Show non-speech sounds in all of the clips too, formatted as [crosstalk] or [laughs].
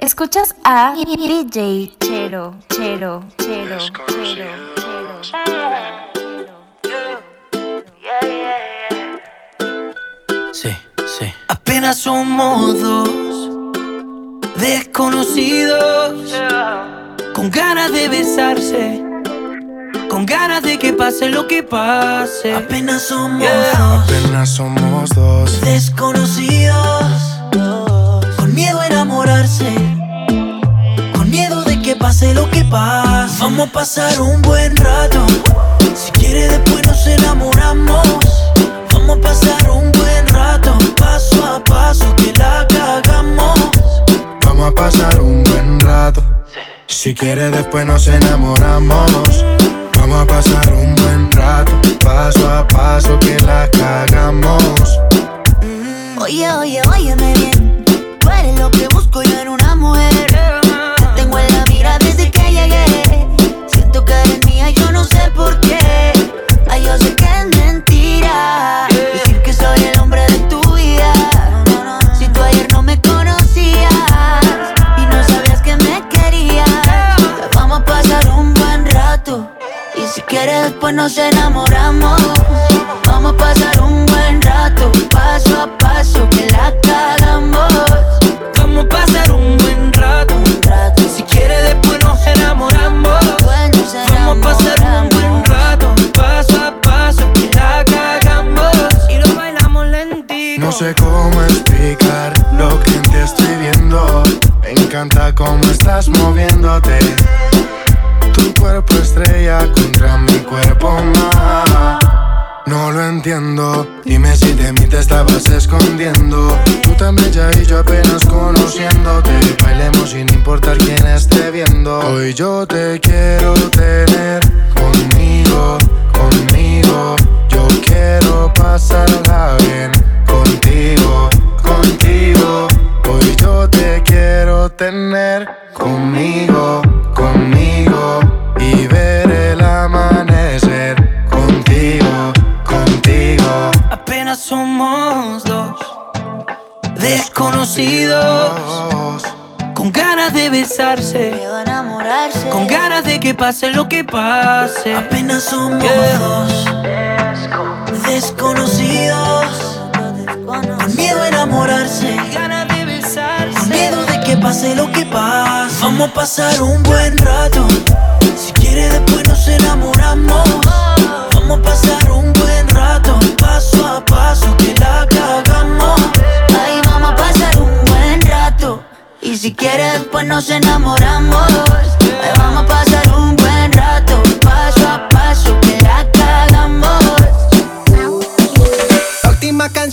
Escuchas a DJ Chero, Chero, Chero, Chero, Sí, sí. Apenas somos dos desconocidos con ganas de besarse. Con ganas de que pase lo que pase. Apenas somos dos. Apenas somos dos. Desconocidos. Con miedo a enamorarse. Pase lo que pase. Vamos a pasar un buen rato. Si quiere, después nos enamoramos. Vamos a pasar un buen rato. Paso a paso que la cagamos. Vamos a pasar un buen rato. Si quiere, después nos enamoramos. Vamos a pasar un buen rato, paso a paso que la cagamos. Oye, oye, óyeme bien. Tú eres lo que busco yo en una mujer. No sé por qué. Ay, yo sé que es mentira. Decir que soy el hombre de tu vida. Si tú ayer no me conocías y no sabías que me querías, vamos a pasar un buen rato. Y si quieres, después nos enamoramos. Vamos a pasar un buen rato, paso a paso, que la cagamos. Sé cómo explicar lo que ti estoy viendo. Me encanta cómo estás moviéndote. Tu cuerpo estrella contra mi cuerpo más. No lo entiendo, dime si de mí te estabas escondiendo. Tú tan bella y yo apenas conociéndote. Bailemos sin importar quién esté viendo. Hoy yo te quiero tener conmigo, conmigo. Yo quiero pasarla bien contigo, contigo. Hoy yo te quiero tener conmigo, conmigo. Y ver el amanecer contigo, contigo. Apenas somos dos desconocidos Dos. con ganas de besarse. Miedo a enamorarse. Con ganas de que pase lo que pase. Apenas somos dos desconocidos. Con miedo a enamorarse. Ganas de besarse. Con miedo de que pase lo que pase. Vamos a pasar un buen rato. Si quiere, después nos enamoramos. Vamos a pasar un buen rato. Paso a paso que la cagamos. Ay, vamos a pasar un buen rato. Y si quieres, después nos enamoramos. Ay, vamos a pasar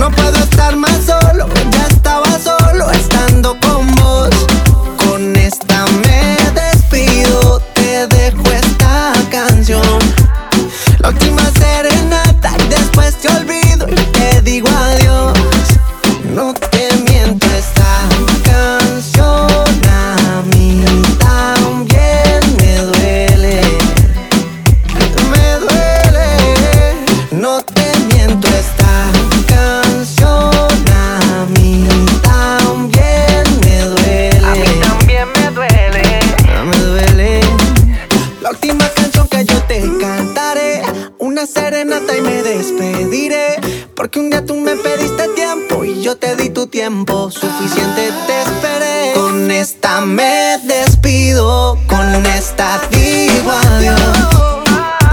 No puedo estar más solo, ya estaba solo estando con yo te di tu tiempo, suficiente te esperé. Con esta me despido, con esta digo adiós.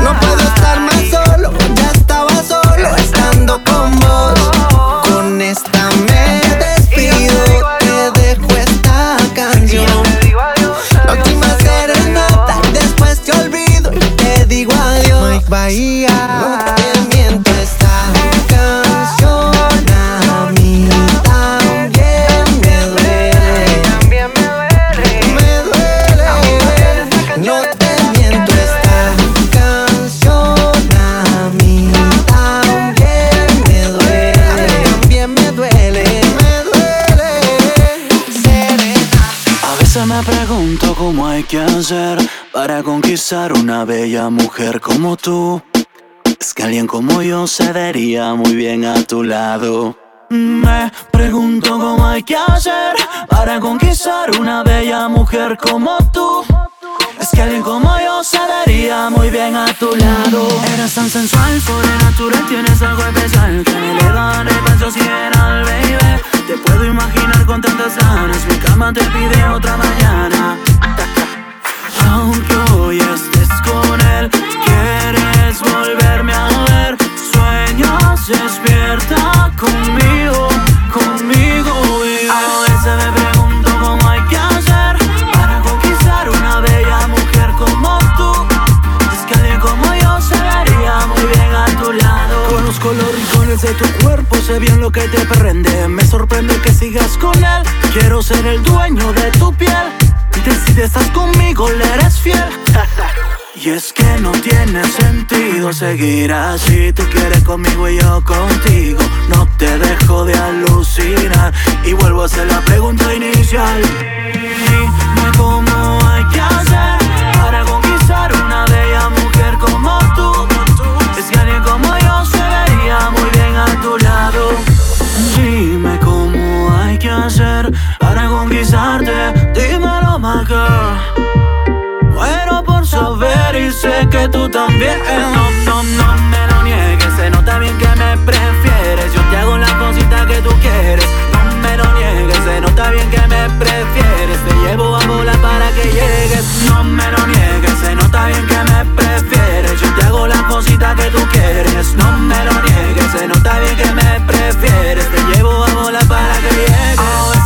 No puedo estar más solo, ya estaba solo estando con vos. Con esta me despido, te dejo esta canción. La última serenata, después te olvido y te digo adiós. Mike Bahía, que hacer para conquistar una bella mujer como tú? Es que alguien como yo se vería muy bien a tu lado. Me pregunto cómo hay que hacer para conquistar una bella mujer como tú. Es que alguien como yo se daría muy bien a tu lado. Eres tan sensual, natural, tienes algo especial que me eleva el paso sideral, baby. Te puedo imaginar con tantas ganas, mi cama te pide otra mañana. Hoy estés con él, quieres volverme a ver. Sueños, despierta conmigo, conmigo. Y a veces me pregunto cómo hay que hacer para conquistar una bella mujer como tú. Es que alguien como yo se vería muy bien a tu lado. Conozco los rincones de tu cuerpo, sé bien lo que te prende. Me sorprende que sigas con él. Quiero ser el dueño de tu piel. Si estás conmigo, le eres fiel. [laughs] Y es que no tiene sentido seguir así. Tú quieres conmigo y yo contigo. No te dejo de alucinar. Y vuelvo a hacer la pregunta inicial. Saber y sé que tú también. No, no, no me lo niegues. Se nota bien que me prefieres. Yo te hago la cosita que tú quieres. No me lo niegues. Se nota bien que me prefieres. Te llevo a volar para que llegues. No me lo niegues. Se nota bien que me prefieres. Yo te hago la cosita que tú quieres. No me lo niegues. Se nota bien que me prefieres. Te llevo a volar para que llegues.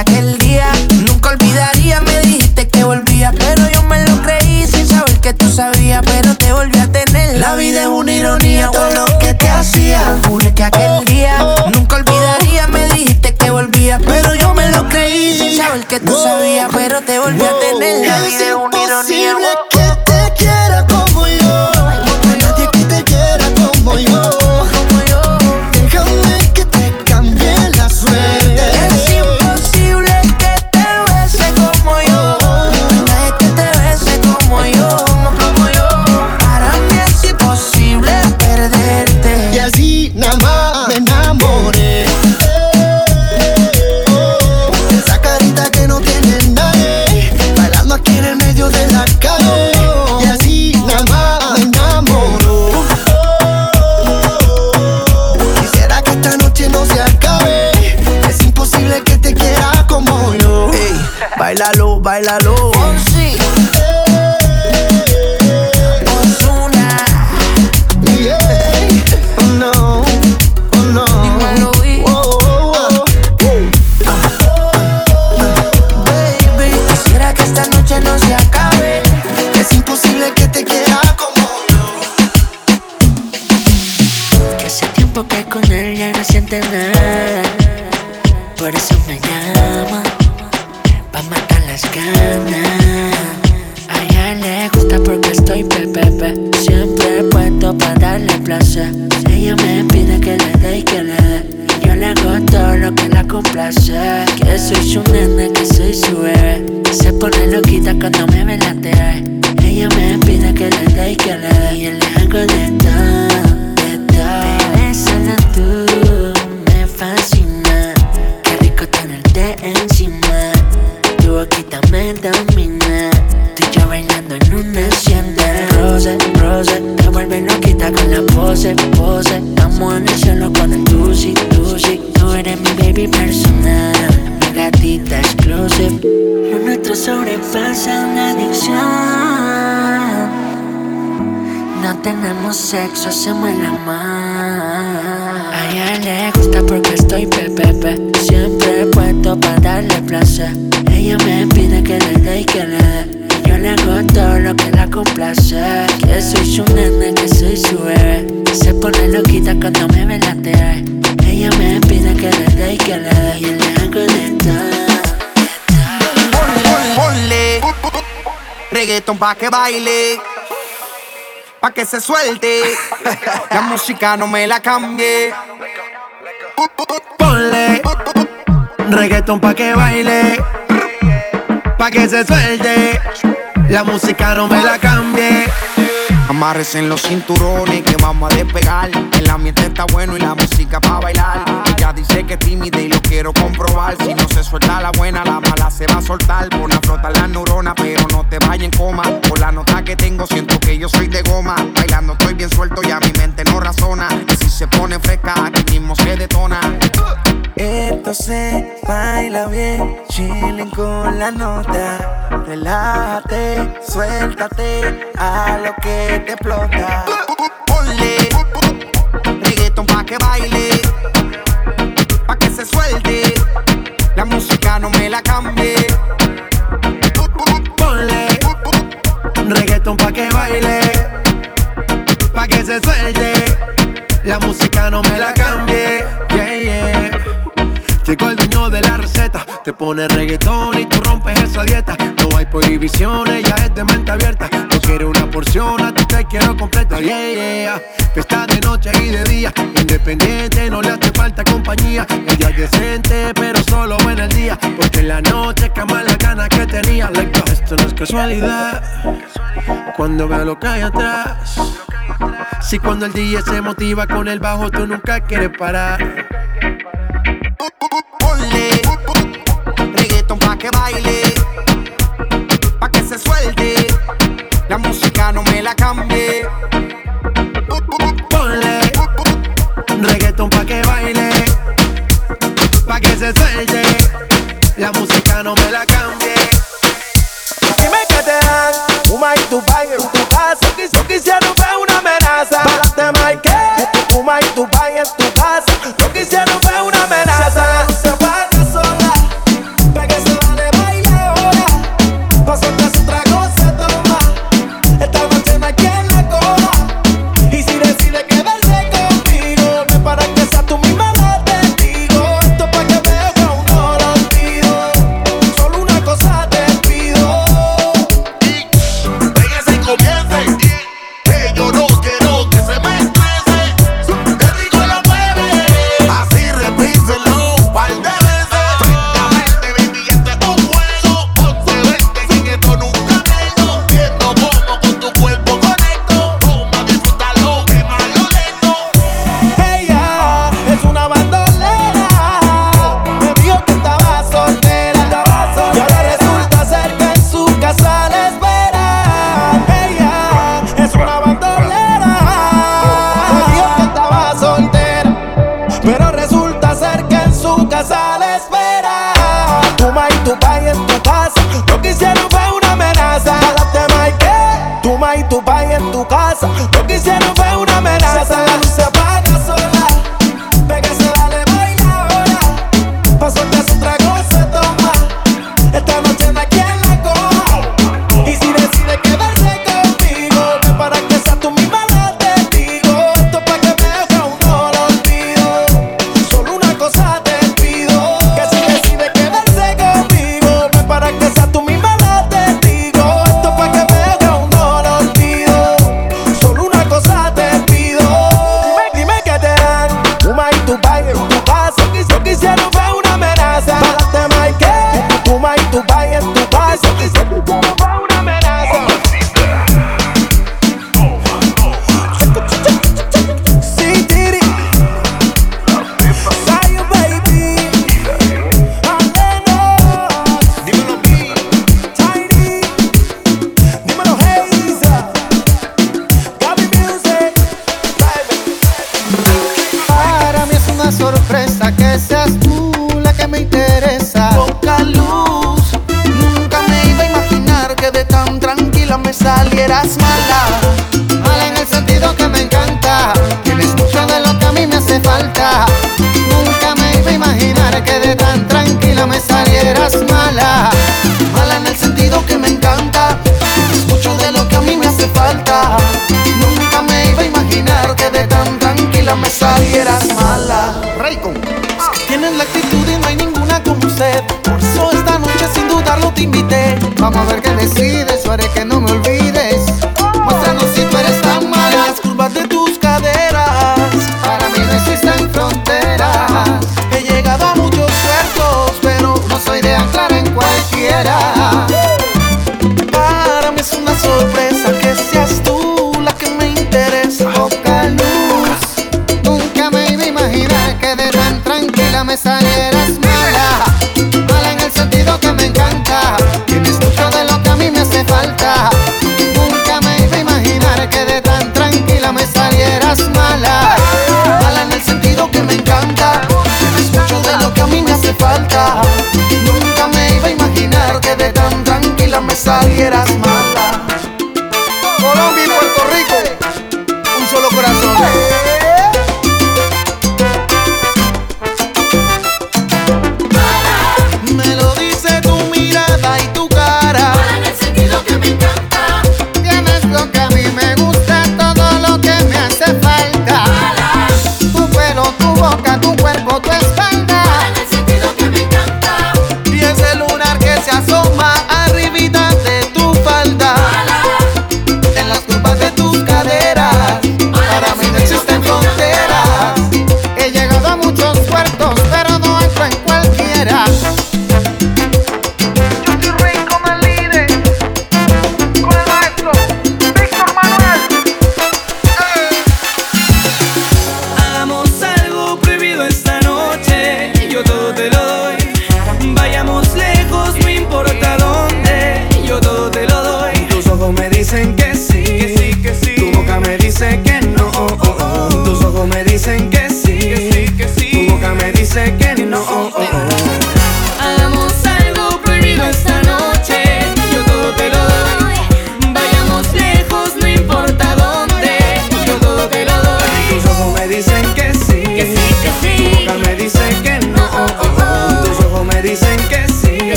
Aquel día nunca olvidaría. Me dijiste que volvía, pero yo me lo creí sin saber que tú sabías, pero te volví a tener. La vida es una ironía, todo lo que te hacía. Jure que aquel día nunca olvidaría. Me dijiste que volvía, pero yo me lo creí sin saber que tú sabías, pero te volví a tener. La vida es una ironía. Bailalo. Se suelte. La música no me la cambie. Ponle reggaeton pa' que baile, pa' que se suelte. La música no me la cambie. Amarres en los cinturones que vamos a despegar. El ambiente está bueno y la música para bailar. Ella dice que es tímida y lo quiero comprobar. Si no se suelta la buena, la mala se va a soltar. Pon a flotar la neurona, pero no te vayas en coma. Por la nota que tengo, siento que yo soy de goma. Bailando estoy bien suelto, ya mi mente no razona. Y si se pone fresca, aquí mismo se detona. Esto se baila bien, chilling con la nota. Relájate, suéltate a lo que te explota. Ponle reggaeton pa' que baile, pa' que se suelte. La música no me la cambie. Ponle reggaeton pa' que baile, pa' que se suelte. La música no me la cambie. Te pone reggaetón y tú rompes esa dieta. No hay prohibiciones, ya es de mente abierta. No quiero una porción, a ti te quiero completa. Yeah, yeah. Está de noche y de día, independiente, no le hace falta compañía. Ella es decente, pero solo en el día. Porque en la noche cama la gana que tenía. Esto no es casualidad. Cuando veo lo que hay atrás. Si cuando el DJ se motiva con el bajo, tú nunca quieres parar. Pa' que baile, pa' que se suelte. La música no me la cambie. seas tú la que me interesa. Poca luz, nunca me iba a imaginar que de tan tranquila me salieras mala. Mala en el sentido que me encanta, tienes mucho de lo que a mí me hace falta. Nunca me iba a imaginar que de tan tranquila me salieras mala. Mala en el sentido que me encanta, tienes mucho de lo que a mí me hace falta. Nunca me iba a imaginar que de tan tranquila me salieras Vamos a ver qué decides, yo haré que no me olvides.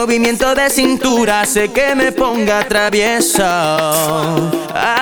Movimiento de cintura hace que me ponga travieso. Ah,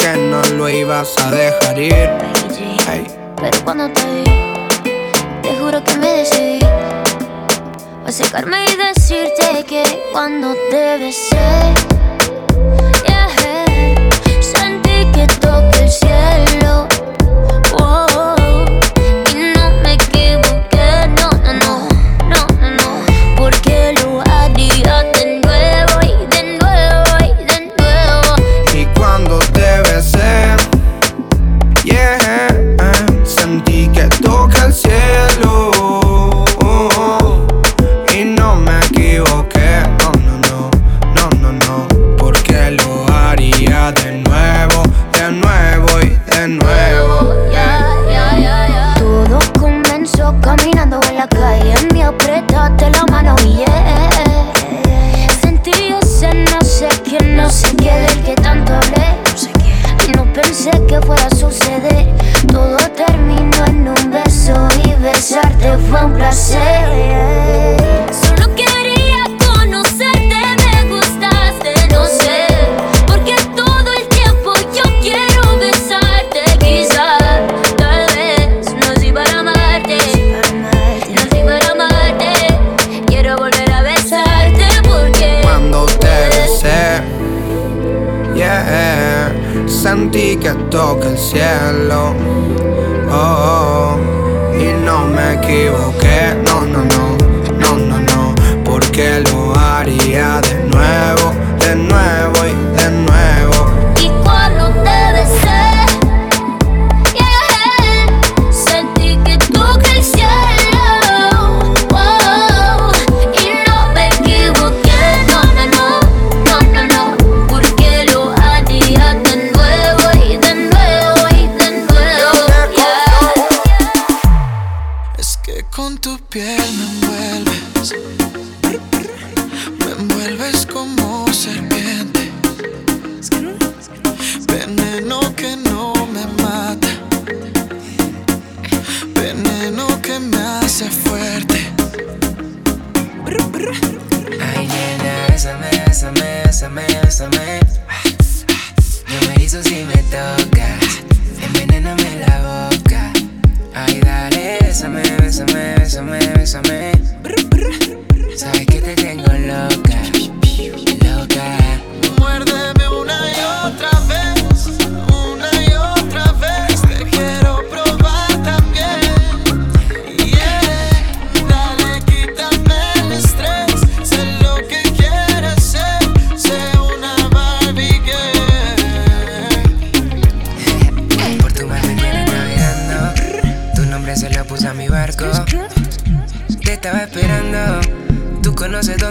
que no lo ibas a dejar ir. Ay. Pero cuando te vi, te juro que me decidí a secarme y decirte que cuando te besé, yeah, sentí que toqué el cielo.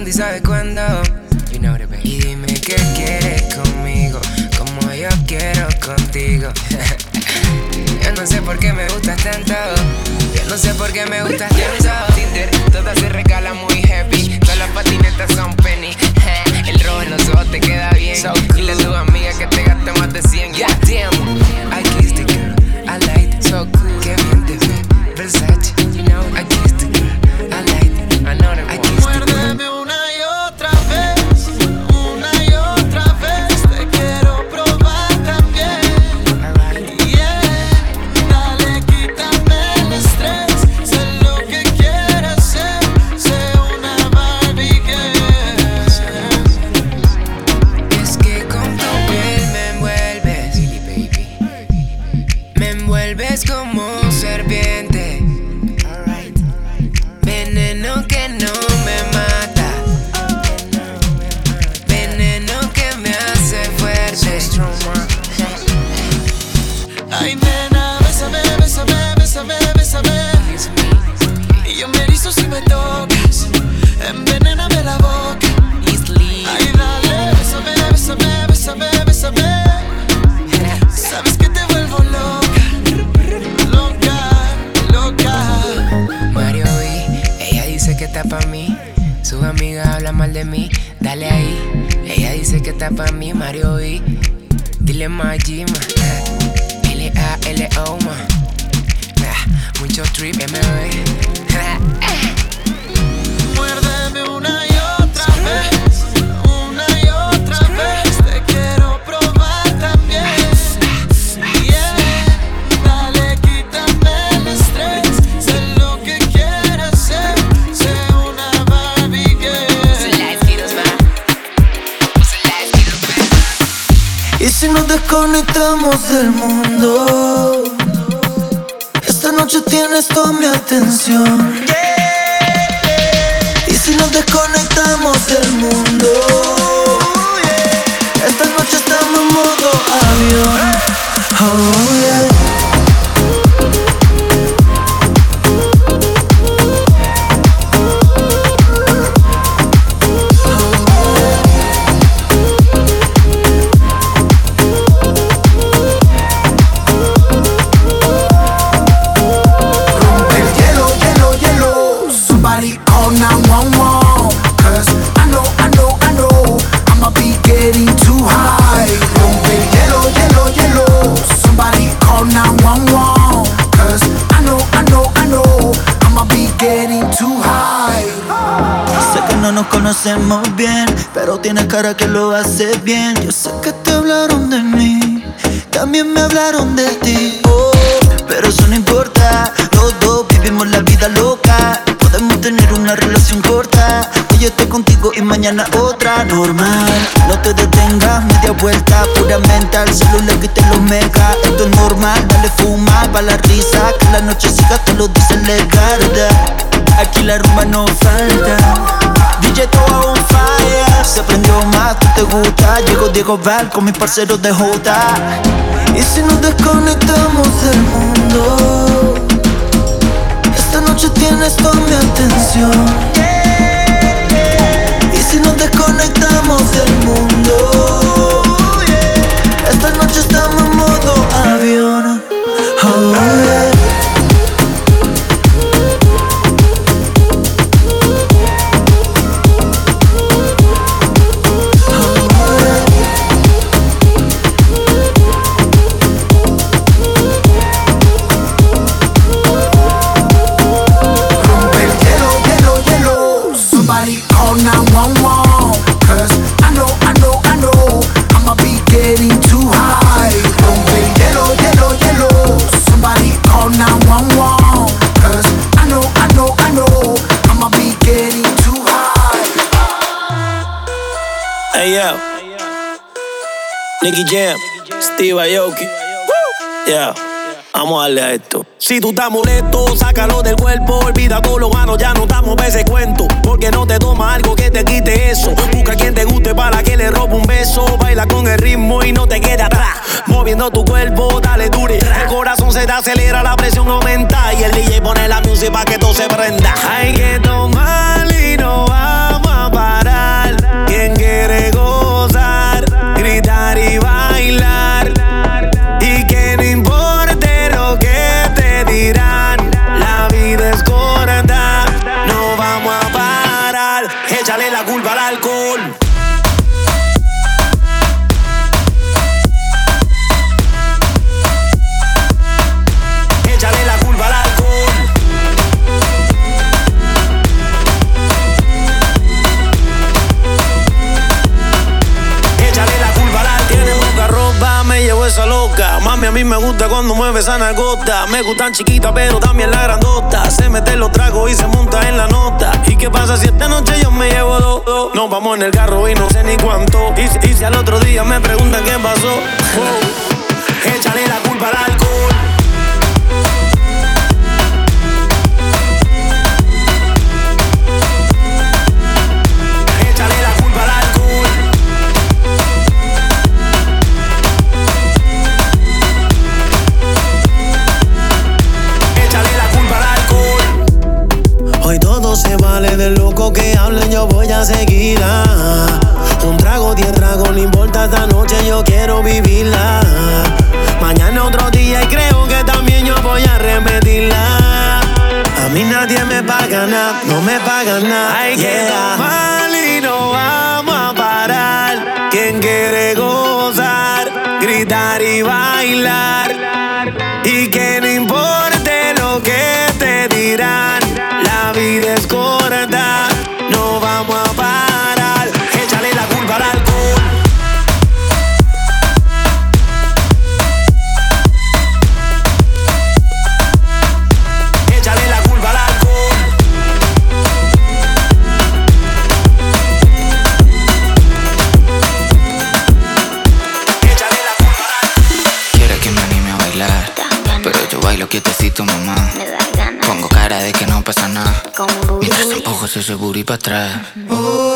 ti sabes cuándo. Y dime qué quieres conmigo, como yo quiero contigo. [laughs] yo no sé por qué me gustas tanto. Yo no sé por qué me gustas tanto. Conocemos bien, pero tienes cara que lo haces bien. Yo sé que te hablaron de mí, también me hablaron de ti. Oh, pero eso no importa, los dos vivimos la vida loca. Estoy contigo y mañana otra. Normal, no te detengas, media vuelta, pura mental. Solo le quité los megas. Esto es normal, dale fuma pa' la risa. Que la noche siga, te lo dice Legarda. Aquí la rumba no falta. DJ todo on fire. Se prendió más, tú te gusta. Llegó Diego Val con mis parceros de Jota. Y si nos desconectamos del mundo, esta noche tienes toda mi atención. Desconectamos del mundo, esta noche estamos en modo avión. Oh, yeah. Nicky Jam, Steve Aoki. Yeah, vamos a darle a esto. Si tú estás molesto, sácalo del cuerpo. Olvida todo lo gano, ya no estamos pa' ese cuento. Porque no te toma algo que te quite eso. Busca quien te guste para que le robe un beso. Baila con el ritmo y no te quede atrás. Moviendo tu cuerpo, dale dure. El corazón se te acelera, la presión aumenta. Y el DJ pone la música para que todo se prenda. Hay que tomar y no vamos gusta cuando mueve esa nalgota. Me gustan chiquitas, pero también la grandota. Se mete los tragos y se monta en la nota. ¿Y qué pasa si esta noche yo me llevo dos? dos? Nos vamos en el carro y no sé ni cuánto. Y si al otro día me preguntan qué pasó, oh, échale la culpa al que hablen, yo voy a seguir. ah. Un trago, diez tragos, no importa esta noche, yo quiero vivirla. Mañana otro día y creo que también yo voy a repetirla. A mí nadie me paga nada, no me paga nada. Hay que tomar y no vamos a parar. Quien quiere gozar, gritar y bailar. Y que no importe lo que te dirán. atrás. Uhum.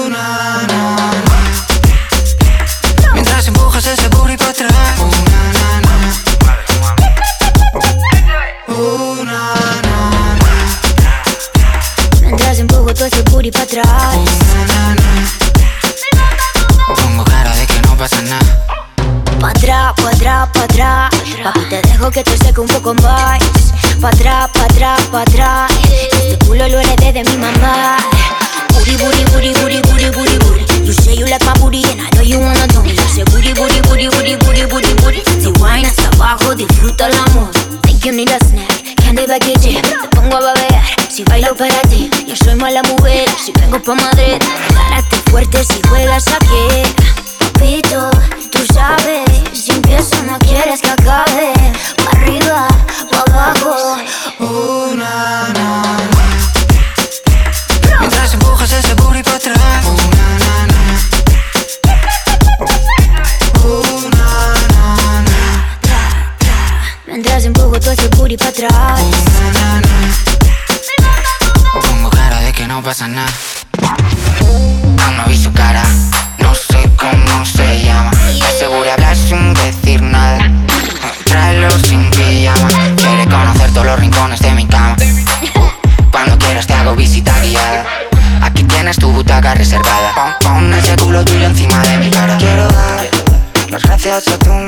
hacia atrás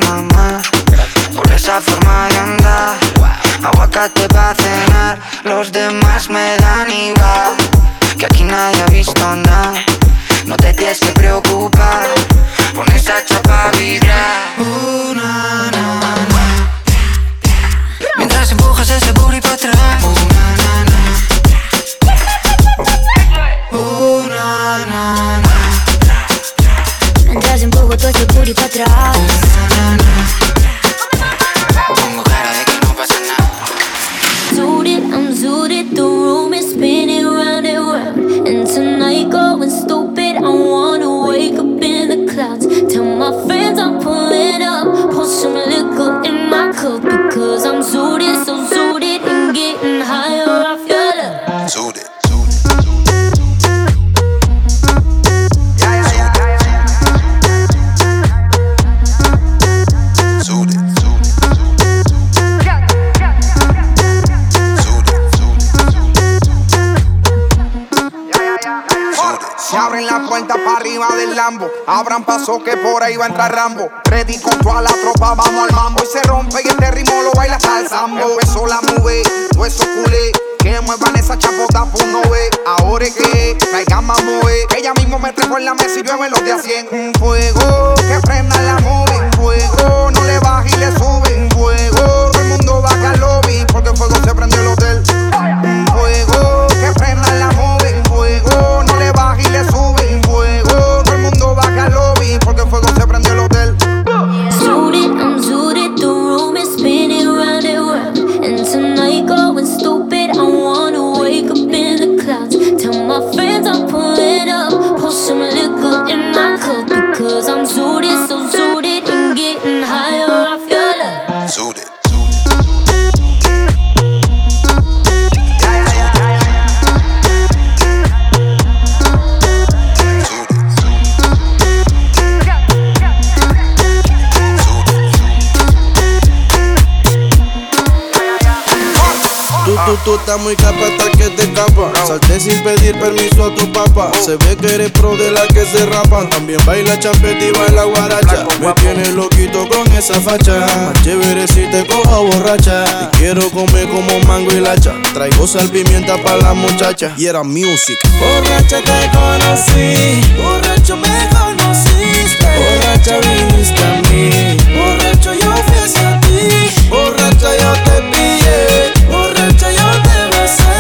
muchacha festiva en la guaracha. Me tienes loquito con esa facha. Más chévere si te cojo borracha. Y quiero comer como mango y lacha. Traigo sal pimienta para la muchacha. Y era music. Borracha te conocí. Borracho me conociste. Borracha viniste a mí. Borracho yo fui hacia ti. Borracha yo te pillé. Borracha yo te besé.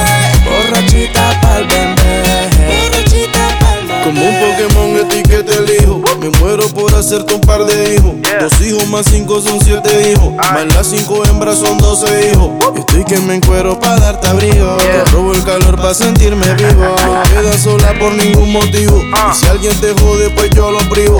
Borrachita pa'l bebé. Borrachita pa'l Como un Pokémon para hacerte un par de hijos. Dos hijos más cinco son siete hijos. Ay. Más las cinco hembras son doce hijos. Estoy que me encuero para darte abrigo. Yeah. Robo el calor para sentirme vivo. [laughs] No quedas sola por ningún motivo. Ah. Y si alguien te jode, pues yo lo privo.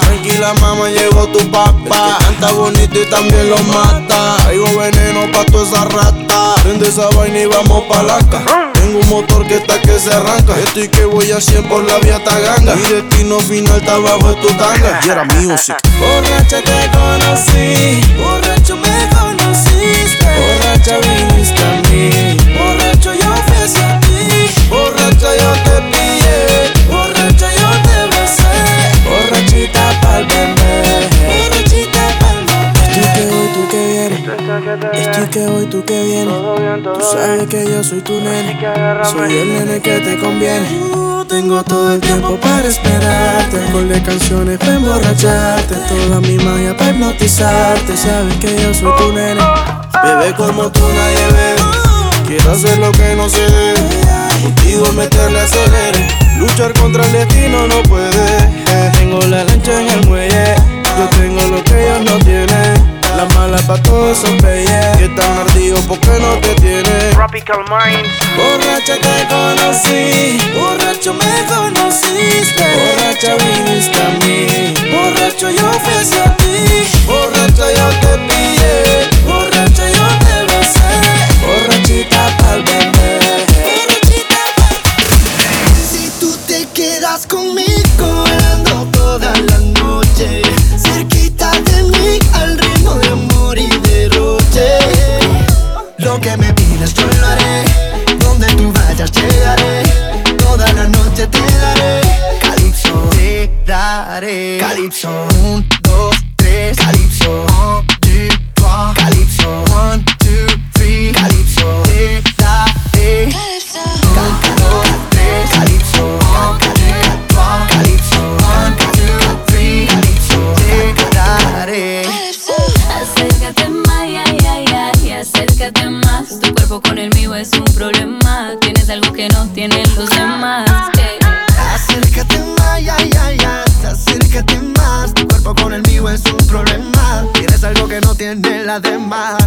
Tranquila mamá, llegó tu papá. Canta bonito y también lo mata. Traigo veneno pa' toda esa rata. Prende esa vaina y vamos pa' la ca. Tengo un motor que está que se arranca. Estoy que voy a 100 por la vía taganga. Mi destino final está bajo tu tanga. Y era music. Borracha te conocí, borracho me conocí. Estoy que voy, tú que vienes. Estoy que voy, tú que vienes. Tú sabes que yo soy tu nene. Soy el nene que te conviene. Tengo todo el tiempo para esperarte. Con de canciones para emborracharte. Toda mi magia para hipnotizarte. Sabes que yo soy tu nene. Bebé como tú nadie bebe Quiero hacer lo que no se debe. Contigo meterle acelere Luchar contra el destino no puede. Tengo la lancha en el muelle. Yo tengo lo que ellos no tienen. Las malas para todos son bellas. Y están ardidos porque no te tienen. Tropical Minds. Borracha te conocí. Borracho me conociste. Borracha viniste a mí. Borracho yo fui a ti. Borracha yo te pillé. Borracha yo te besé. Borrachita pa'l bebé. haré. Calypso, un, dos, tres, Calypso. de más.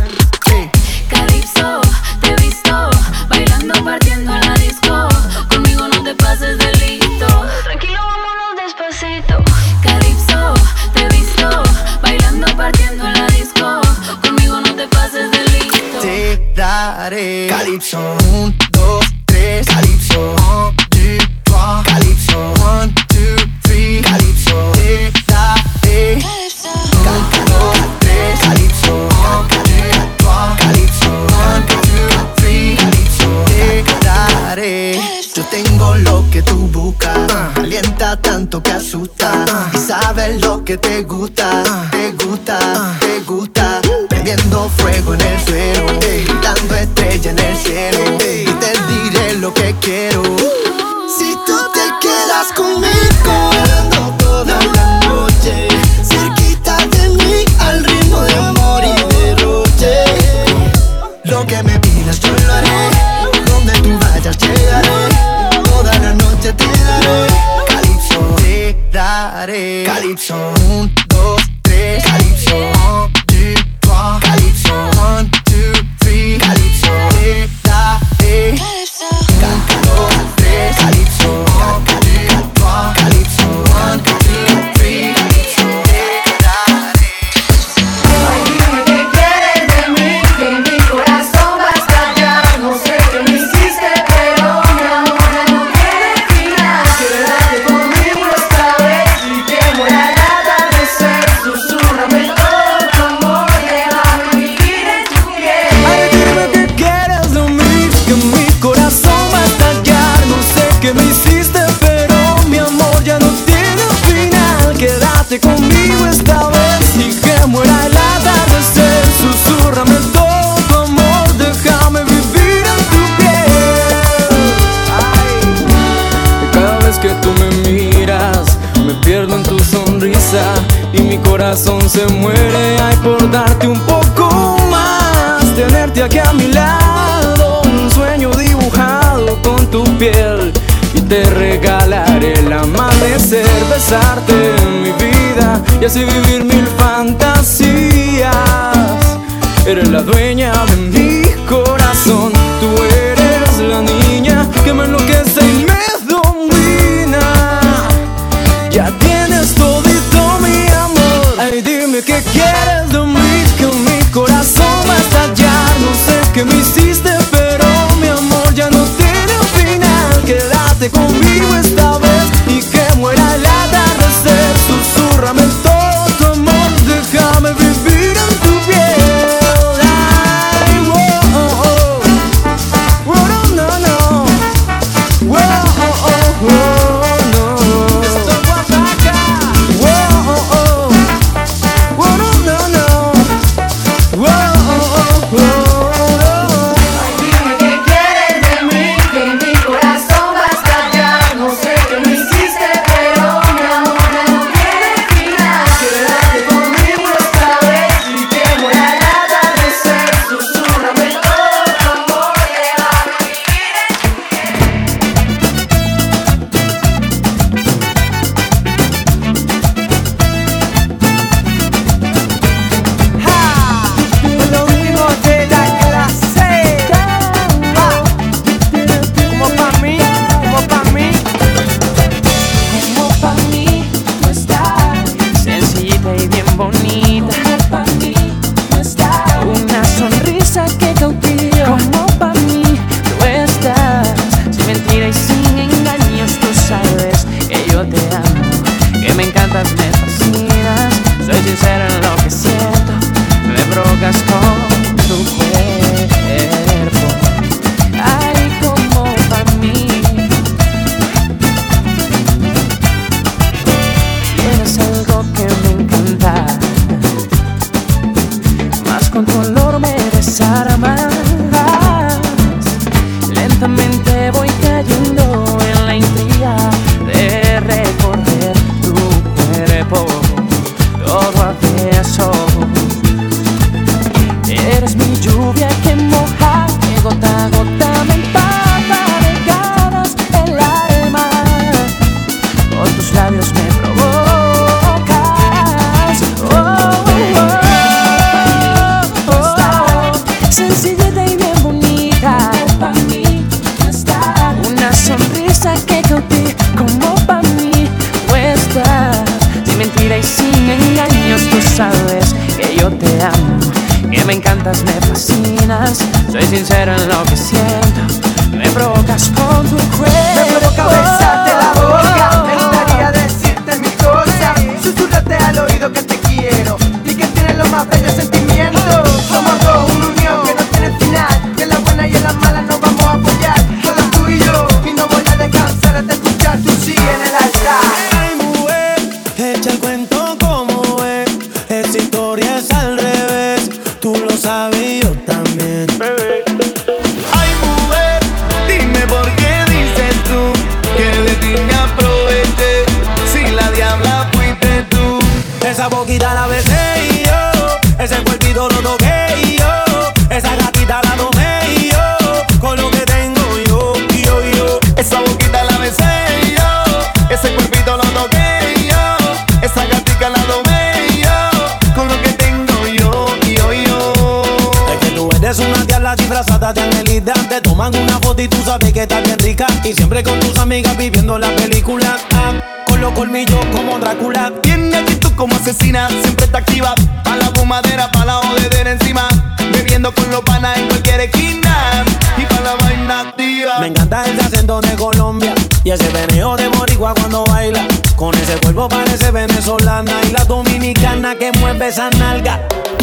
y tú sabes que estás bien rica. Y siempre con tus amigas viviendo la película. Ah, con los colmillos como Drácula. Tiene actitud como asesina, siempre está activa. Pa' la fumadera, pa' la jodedera encima. Bebiendo con los panas en cualquier esquina. Y pa' la vaina activa. Me encanta el acento de Colombia. Y ese veneo de Boricua cuando baila. Con ese cuerpo parece venezolana. Y la dominicana que mueve esa nalga.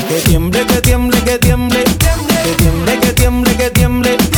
Que tiemble, que tiemble, que tiemble. Que tiemble, que tiemble, que tiemble. Que tiemble.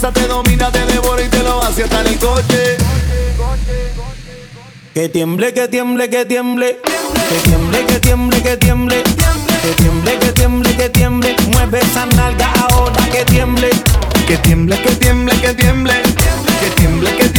domina, te devora y te lo hace hasta en el coche. Que tiemble, que tiemble, que tiemble. Que tiemble, que tiemble, que tiemble. Que tiemble, que tiemble, que tiemble. Mueve esa nalga ahora que tiemble. Que tiemble, que tiemble, que tiemble. Que tiemble, que tiemble.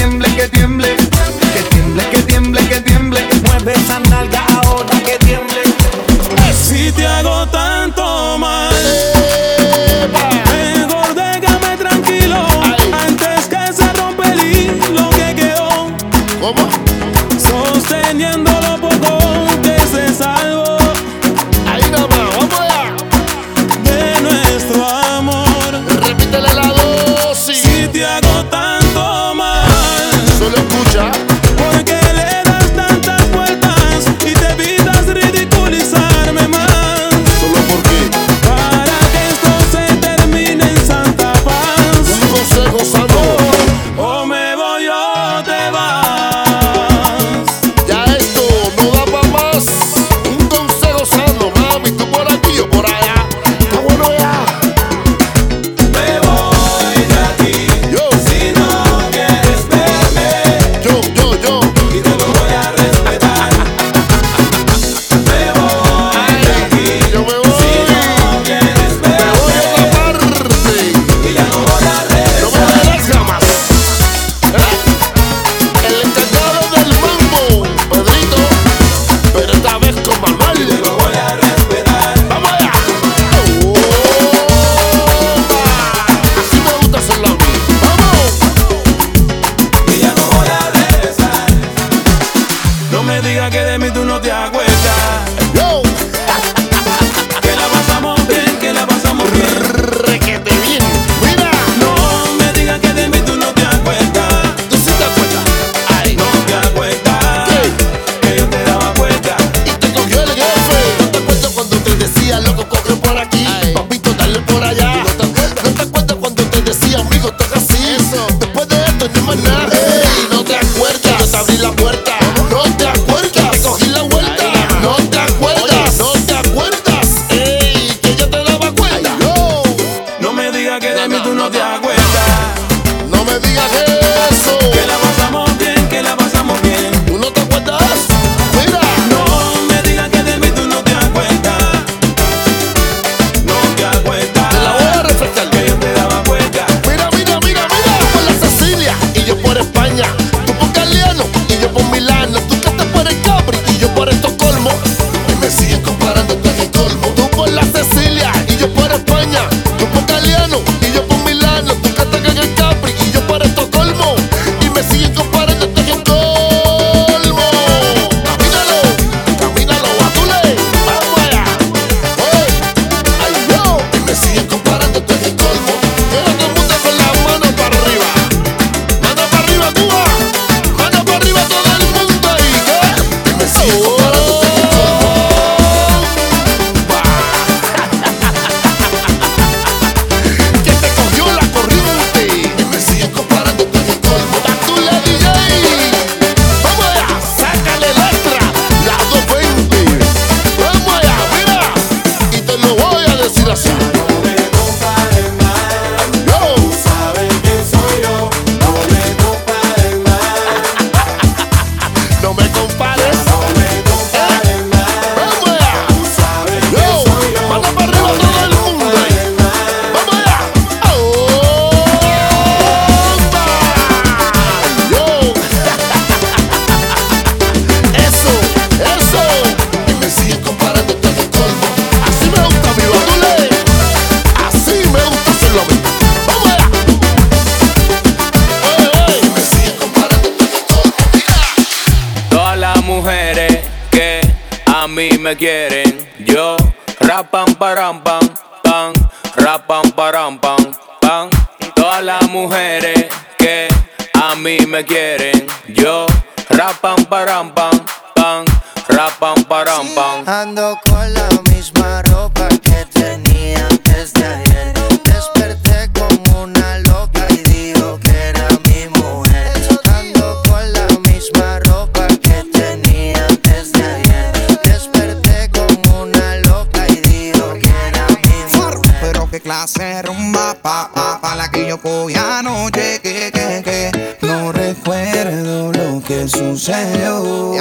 que tenía antes de ayer. Desperté como una loca y digo que era mi mujer. Ando con la misma ropa que tenía antes de ayer. Desperté como una loca y digo que era mi mujer. Pero qué clase rumba pa pa, pa la que yo cogía anoche que que que no recuerdo lo que sucedió.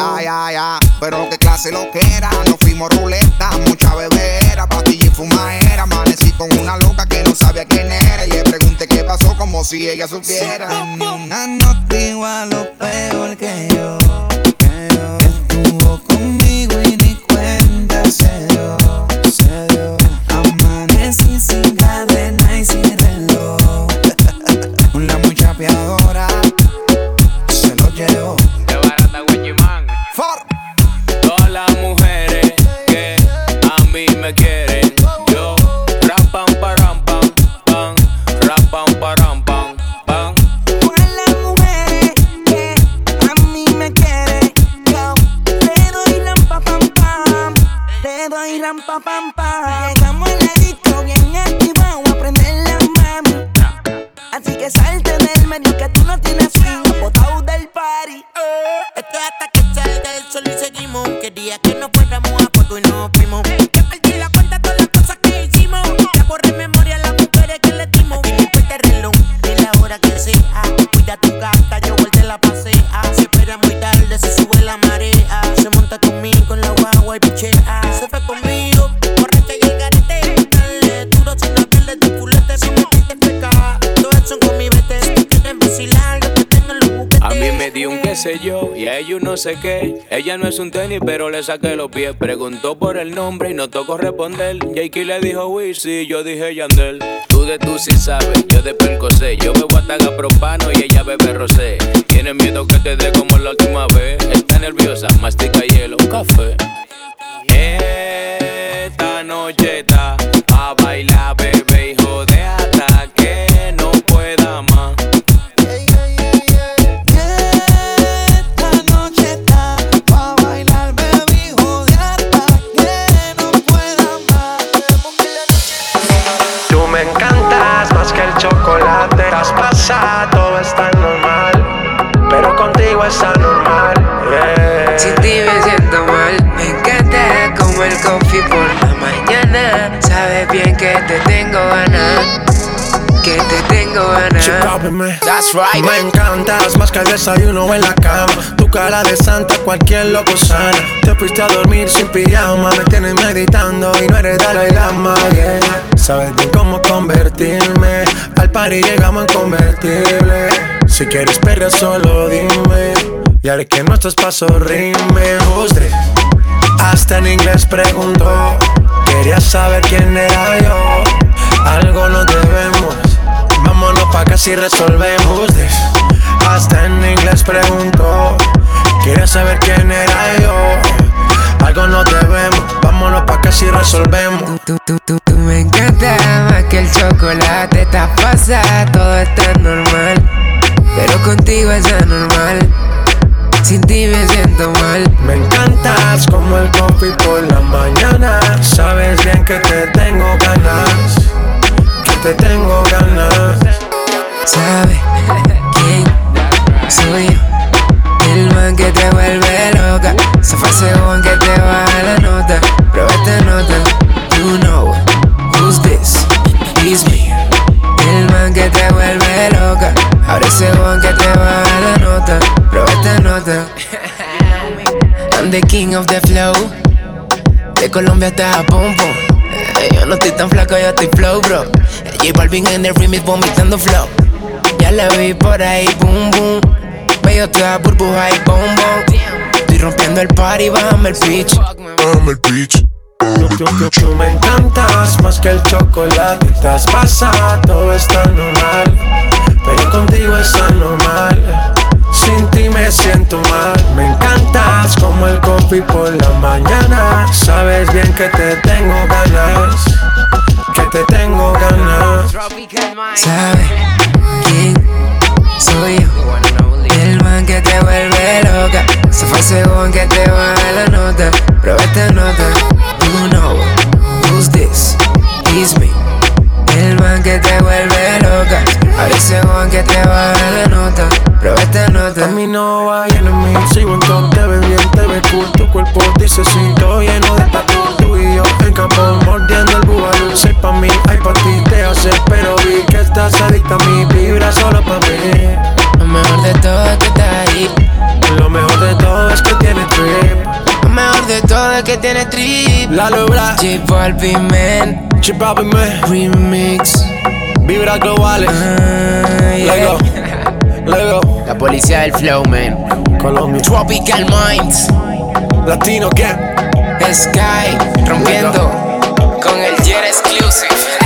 Si ella Ella no es un tenis, pero le saqué los pies. Preguntó por el nombre y no tocó responder. Jakey le dijo Wizzy, yo dije Yandel. Tú de tú sí sabes, yo de Percocé. Yo bebo ataga propano y ella bebe rosé. Tienes miedo que te dé como la última vez. Está nerviosa, mastica hielo, un café. Esta noche ganas. That's right. Me encantas más que el desayuno en la cama. Tu cara de santa, cualquier loco sana. Te fuiste a dormir sin pijama. Me tienes meditando y no eres Dalai Lama. yeah. Sabes bien cómo convertirme. Al party llegamos en convertible. Si quieres perder, solo dime. Y haré que nuestros pasos rimen. This? Hasta en inglés preguntó. Quería saber quién era yo. Algo nos debemos. Pa' casi resolvemos this. Hasta en inglés preguntó. Quería saber quién era yo. Algo nos debemos. Vámonos pa' casi resolvemos. Tú, tú, tú, tú me encanta más que el chocolate. Está pasada, todo está normal. Pero contigo es anormal. Sin ti me siento mal. Me encantas como el coffee por la mañana. Sabes bien que te tengo ganas. Que te tengo ganas. ¿Sabe quién soy yo? El man que te vuelve loca. Se fue según que te baja la nota. Prueba esta nota. You know who's this? It's me. El man que te vuelve loca. Ahora ese one que te baja la nota. Prueba esta nota. I'm the king of the flow. De Colombia hasta Japón. Eh, Yo no estoy tan flaco, yo estoy flow, bro. Eh, J Balvin en el remix vomitando flow. Ya la vi por ahí, boom, boom. Veo toda burbuja y boom, boom. Estoy rompiendo el party, bájame el pitch. Bájame el pitch. Tú me encantas más que el chocolate. Estás pasada, todo está normal. Pero contigo está normal. Sin ti me siento mal. Me encantas como el coffee por la mañana. Sabes bien que te tengo ganas. Que te tengo ganas. ¿Sabe quién soy yo? El man que te vuelve loca. Se fue según que te baja la nota. Prueba esta nota. You know who's this? It's me. El man que te vuelve loca. Ese one que te baja la nota. Prueba esta nota. Camino va lleno en mí, sigo en top, te ves bien, te ves cool Tu cuerpo dice sí, todo lleno de tatu Tú y yo en campo, mordiendo el búbalo Sé pa' mí, hay pa' ti, te hace Pero vi que estás adicta a mí, vibra solo pa' mí Lo mejor de todo es que estás ahí. Lo mejor de todo es que tiene trip Lo mejor de todo es que tiene trip. La lobra J Balvin, man. J Balvin, man. Remix. Vibra globales. Uh, ah, yeah. Lego. Lego. La policía del flow, man. Colombia. Tropical Minds. Latino, ¿qué? Sky. Rompiendo. Con el Jet Exclusive.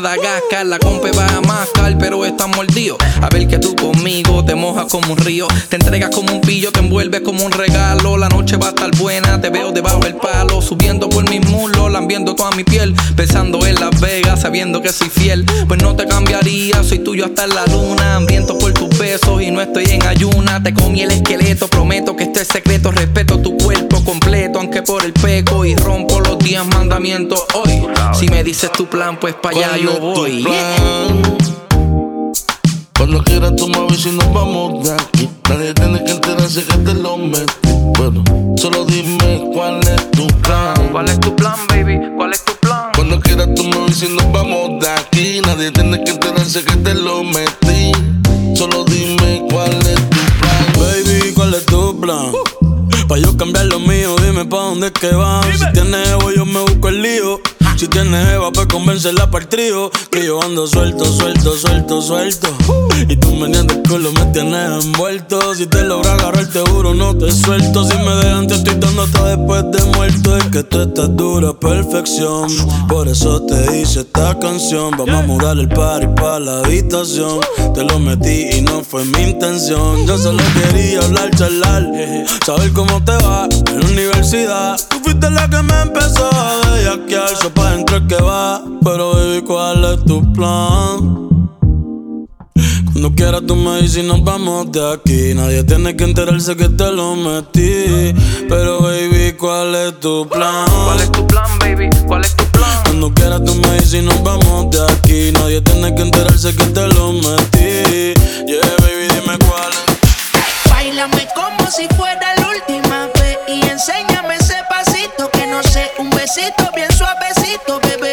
Madagascar. La compa va a mascar, pero está mordido. A ver que tú conmigo te mojas como un río. Te entregas como plan, pues para allá ¿Cuál yo voy. Cuando quieras tú me avisas y nos vamos de aquí. Nadie tiene que enterarse que te lo metí. Bueno, solo dime cuál es tu plan. ¿Cuál es tu plan, baby? ¿Cuál es tu plan? Cuando quieras tú me avisas y nos vamos de aquí. Nadie tiene que enterarse que te lo metí. Solo dime cuál es tu plan. Baby, ¿cuál es tu plan? Pa' yo cambiar lo mío, dime pa' dónde es que van. Si tienes Evo, yo me busco el lío. Si tienes Eva, pues convencerla para el trío. Que yo ando suelto, suelto, suelto, suelto. Y tú me el culo, me tienes envuelto. Si te logro agarrar, te juro, no te suelto. Si me dejan, te estoy dando hasta después de muerto. Es que tú estás dura, perfección. Por eso te hice esta canción. Vamos a mudar el party pa' la habitación. Te lo metí y no fue mi intención. Yo solo quería hablar, charlar. Saber cómo te va en la universidad. Tú fuiste la que me empezó a bellaquear. Pa' dentro es que va. Pero baby, ¿cuál es tu plan? Cuando quieras tú me dices y nos vamos de aquí Nadie tiene que enterarse que te lo metí Pero baby, ¿cuál es tu plan? ¿Cuál es tu plan, baby? ¿Cuál es tu plan? Cuando quieras tú me dices y nos vamos de aquí Nadie tiene que enterarse que te lo metí Yeah, baby, dime cuál es Báilame como si fuera la un besito bien suavecito, bebé.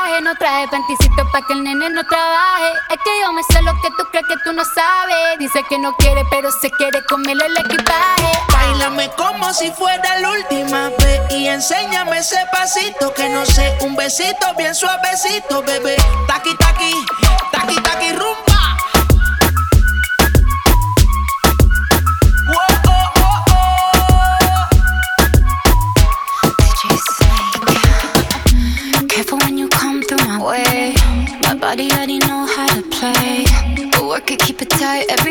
No traje panticito pa' que el nene no trabaje. Es que yo me sé lo que tú crees que tú no sabes. Dice que no quiere, pero se quiere comerle el equipaje. Báilame como si fuera la última vez y enséñame ese pasito que no sé, un besito bien suavecito, bebé. Taqui taqui, taqui taqui rumba. Every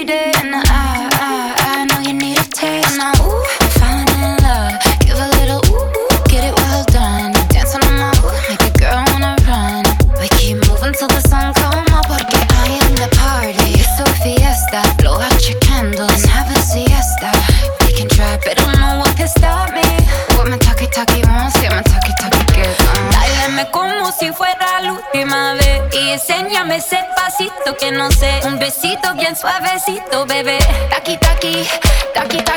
besito bien suavecito, bebé. Taki, taki, taki, taki.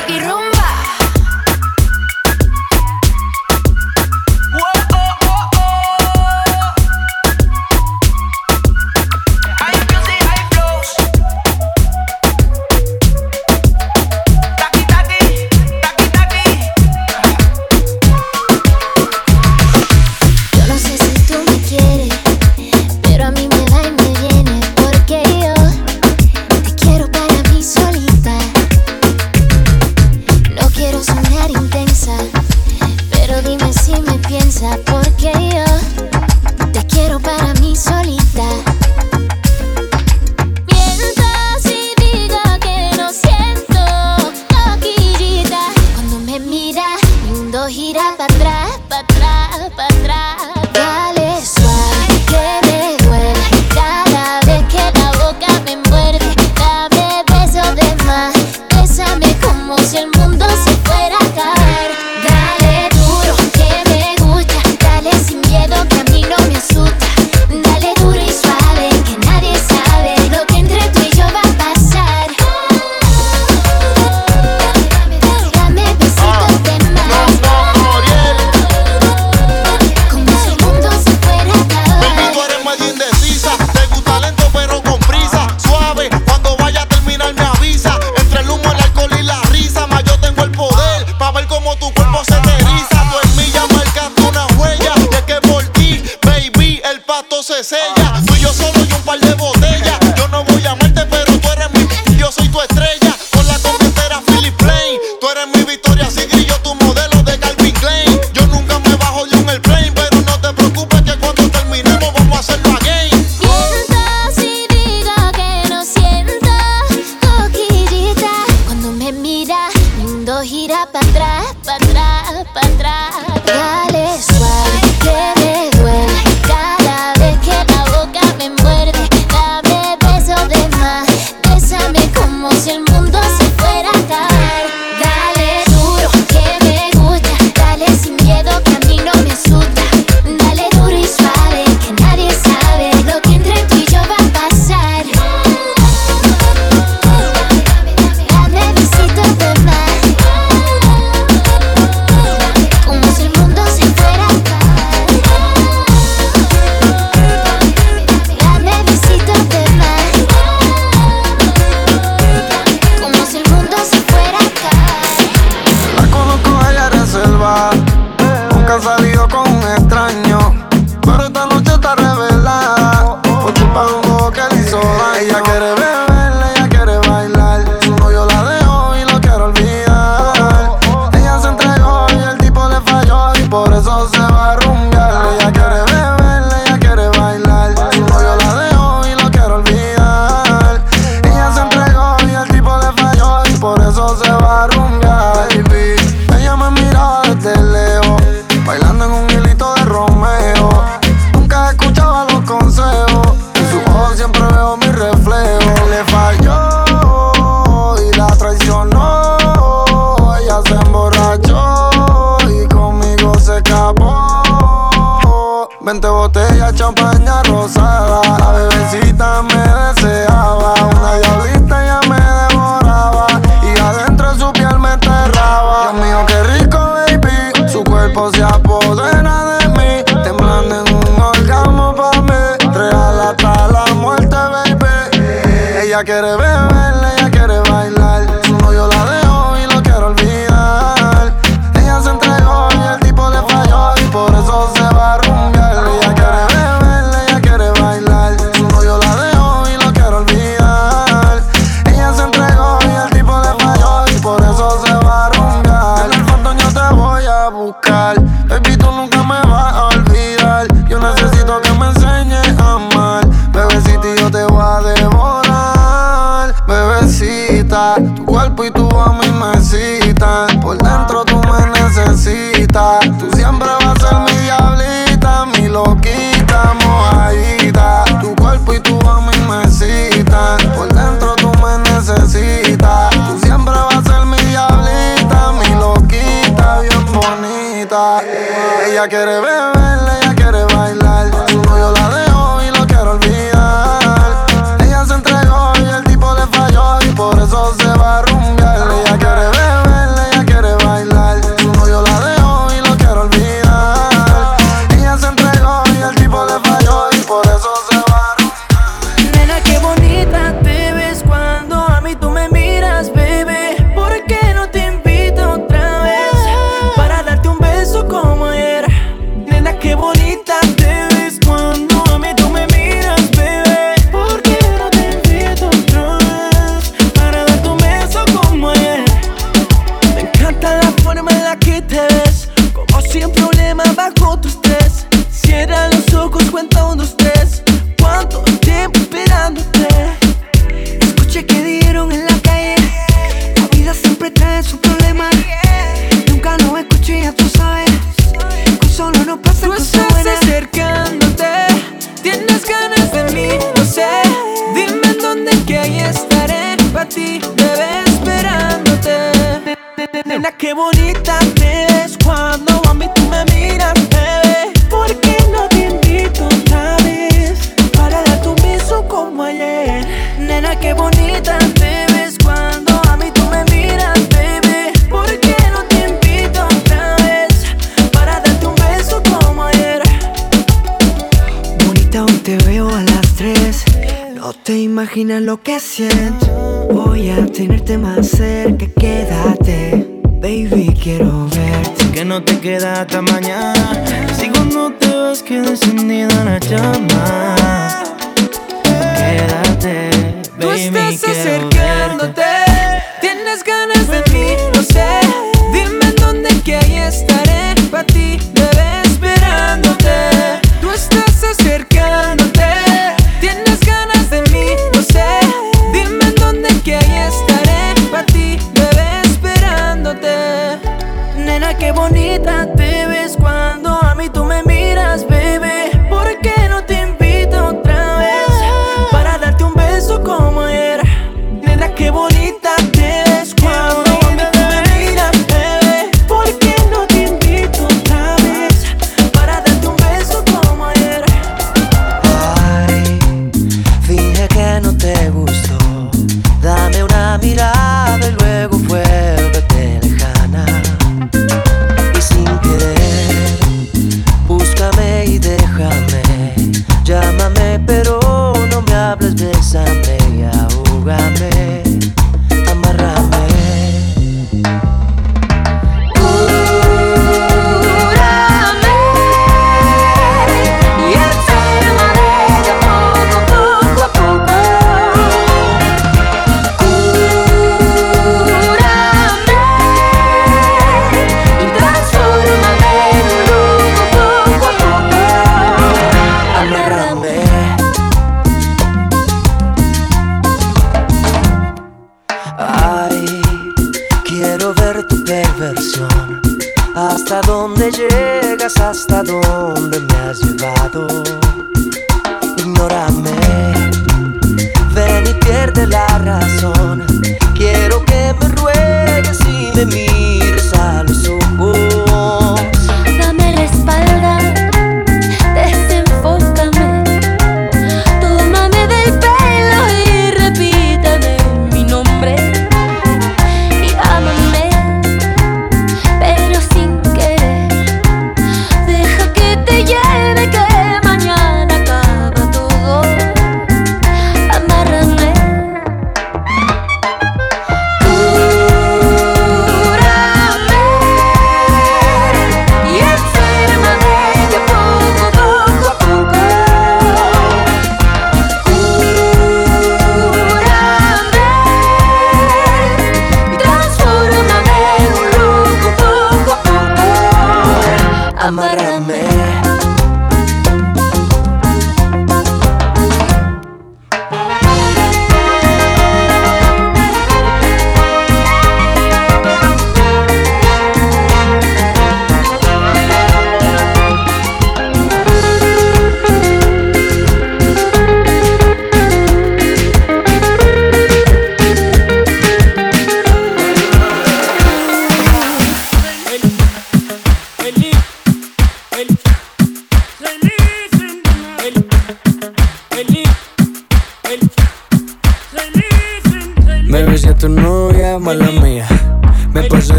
mundo gira para atrás, para atrás, para atrás. Dale suave.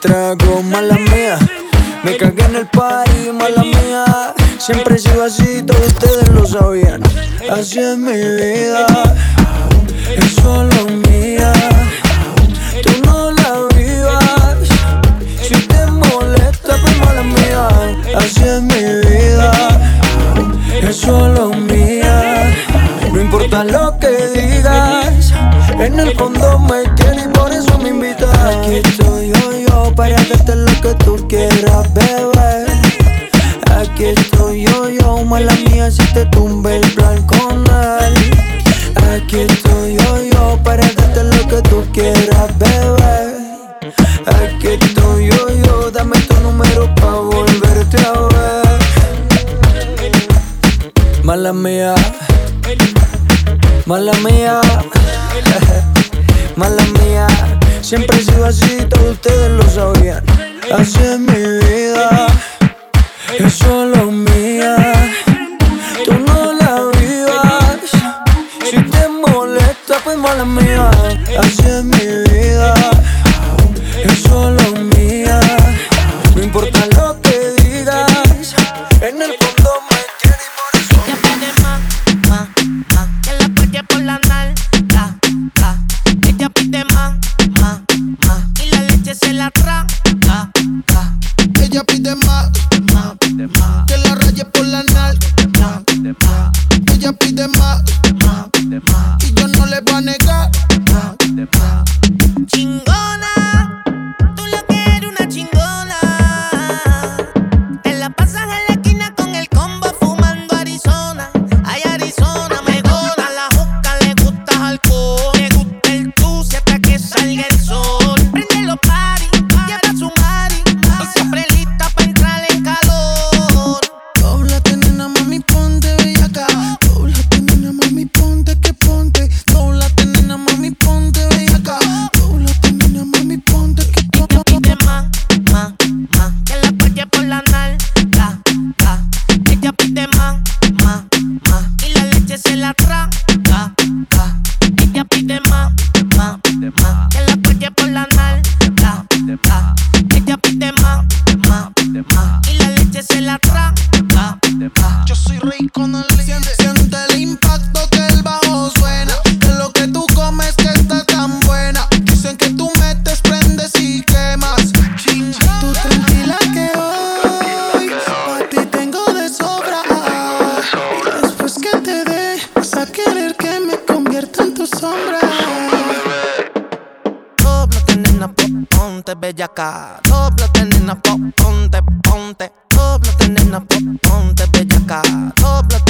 Trago, mala mía. Me cagué en el party, mala mía. Siempre he sido así, todos ustedes lo sabían. Así es mi vida, es solo mía. Tú no la vivas. Si te molesta, pues mala mía. Así es mi vida, es solo mía. No importa lo que digas, en el fondo me eso Aquí estoy yo, yo, para darte lo que tú quieras, bebé. Aquí estoy yo, yo, mala mía, si te tumbe el plan con. Aquí estoy yo, yo, para darte lo que tú quieras, bebé. Aquí estoy yo, yo, dame tu número pa' volverte a ver. Mala mía, mala mía, [laughs] mala mía. Siempre he sido así, todos ustedes lo sabían. Así es mi vida, es solo mía. Tú no la vivas. Si te molesta, pues mala mía. Así es mi vida, bellaca. Dóblate, nena, po- ponte, ponte. Dóblate, nena, po- ponte bellaca. Dóblate,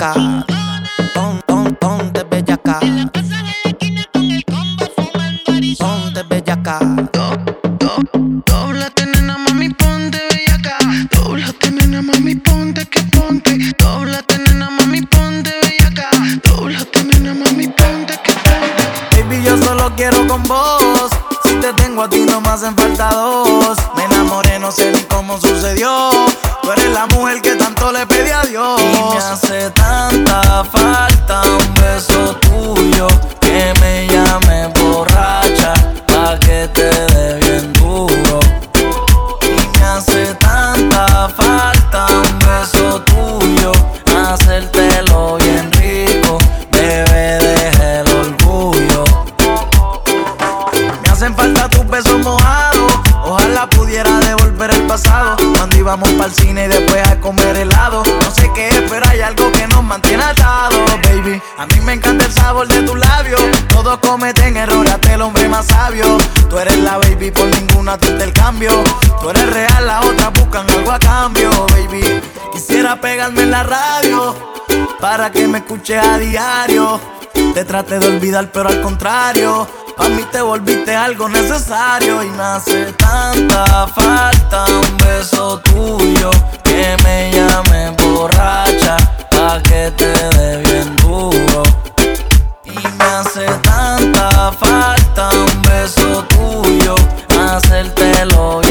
bellaca. Pon, pon, ponte bellaca. En la casa de la esquina con el combo fumando arizona. Ponte bellaca. Do, do, nena mami, ponte bellaca. Doblate nena mami, ponte que ponte. Doblate nena mami, ponte bellaca. Doblate nena mami, ponte que ponte. Baby, yo solo quiero con vos. Si te tengo a ti no me hacen falta dos. Me enamoré, no sé ni cómo sucedió. Tú eres la mujer que tanto le pedí a Dios. Y me hace en la radio, para que me escuches a diario. Te traté de olvidar, pero al contrario, a mí te volviste algo necesario. Y me hace tanta falta un beso tuyo que me llame borracha, pa' que te dé bien duro. Y me hace tanta falta un beso tuyo, hacértelo bien.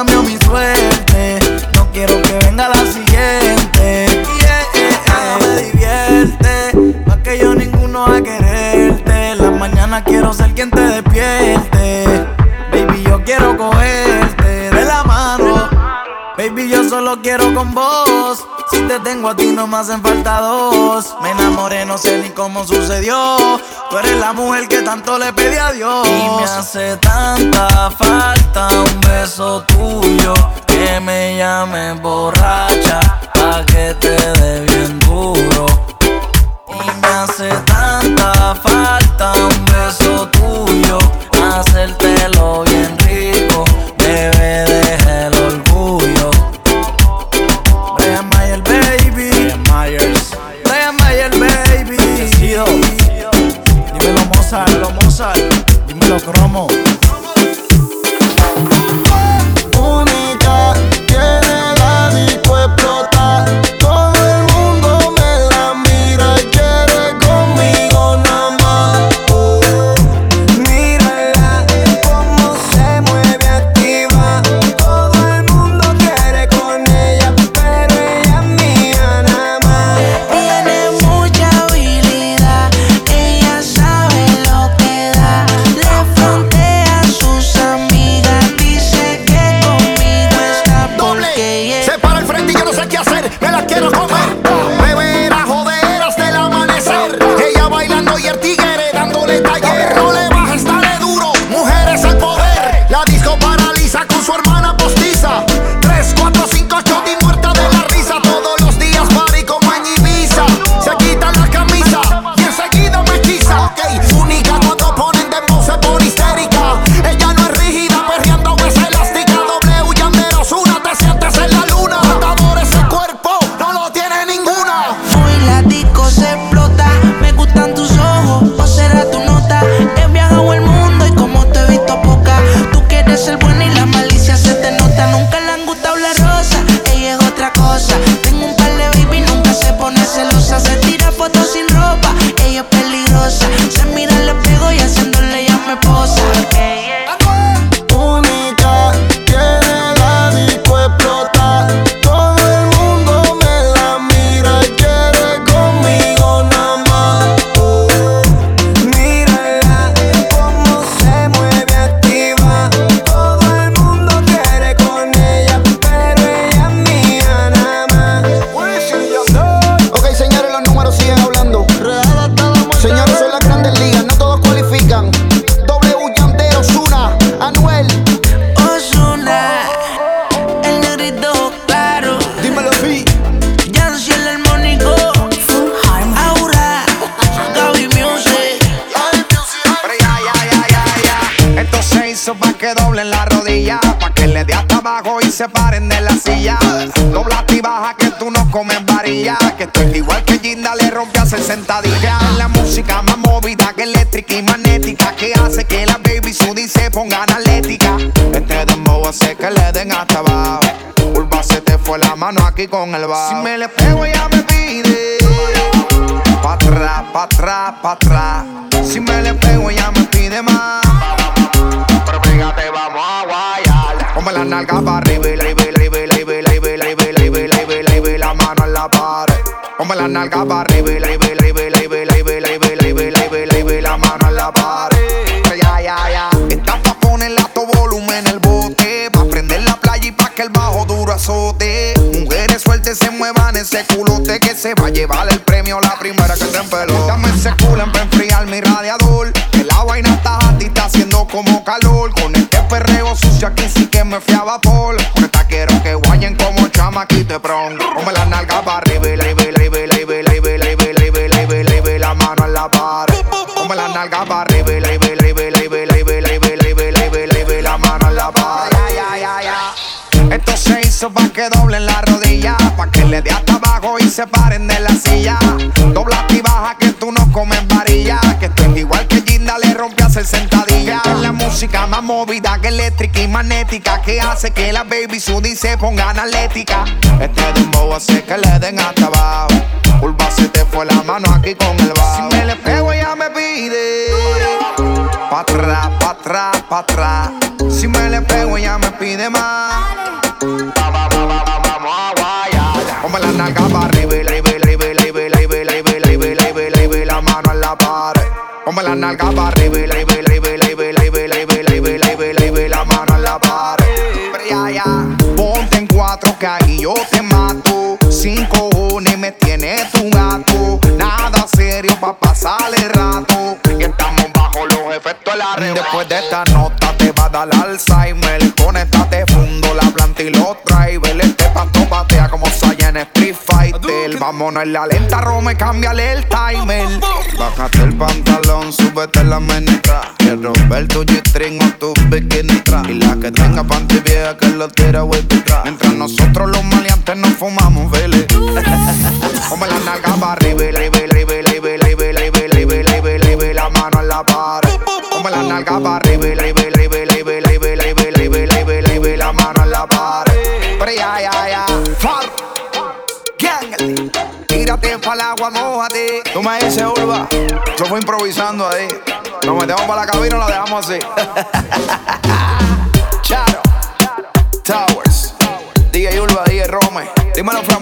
cambió mi suerte. No quiero que venga la siguiente. Yeah, Nada me divierte, pa' que yo ninguno a quererte. La mañana quiero ser quien te despierte. Baby, yo quiero cogerte de la mano. Baby, yo solo quiero con vos. Si te tengo a ti no me hacen falta dos. Me enamoré, no sé ni cómo sucedió. Tú eres la mujer que tanto le pedí a Dios. Y me hace tanta falta un beso Entre dembow hace que le den hasta abajo. Urba se te fue la mano aquí con el bajo. Si me le pego ella me pide. Pa' atrás, pa' atrás, pa' atrás. Si me le pego ella me pide más. Pero fíjate, vamos a guayar. Ponme la nalga pa' arriba y arriba arriba arriba arriba arriba arriba arriba la mano en la pared. La nalga pa' arriba y arriba arriba arriba arriba arriba arriba la mano en la pared. Mujeres sueltas se muevan ese culote que se va a llevar el premio la primera que te empeló. Dame ese culo para enfriar mi radiador. Que la vaina está y está haciendo como calor. Con este perreo sucio aquí sí que me fui a vapor. Porque quiero que guayen como chamaquite, bron. Hizo pa' que doblen la rodilla, pa' que le dé hasta abajo y se paren de la silla. Dobla y baja que tú no comes rompe a hacer sentadilla. Esta es la música más movida que eléctrica y magnética, que hace que la baby Sudi se pongan atlética. Este dembow hace que le den hasta abajo. Urba se te fue la mano aquí con el bajo. Si me le pego ella me pide. Pa' atrás, pa' atrás, pa' atrás. Si me le pego ella me pide más. la nalga para arriba y la la mano en la Ponte en cuatro que ahí yo te mato. Cinco cojones me tiene tu gato. Nada serio pa' pasar el rato. Y estamos bajo los efectos de la red. Después de esta nota te va a dar Alzheimer. Con esta te fundo la planta y los drivers. Este pato batea como Saiyan Street Vámonos en la lenta, Rome, cámbiale el timer. Bájate el pantalón, súbete la menestra. Quiero ver tu G-string o tu bikini. Y la que tenga panty vieja que lo tira vuelta atrás. Mientras nosotros los maleantes nos fumamos, vele. Ponme la nalga para arriba, arriba, arriba, arriba, arriba, arriba, arriba, arriba, arriba, la mano en la pared. Ponme la nalga para arriba, arriba, arriba, arriba, arriba, arriba, arriba, arriba, la mano en la pared. Pero ya, ya, El agua, mojate. Tú me dices, Urba. Yo fui improvisando ahí. Nos metemos para la cabina y la dejamos así. [laughs] Charo. Towers. DJ Urba, DJ Rome. Dímelo from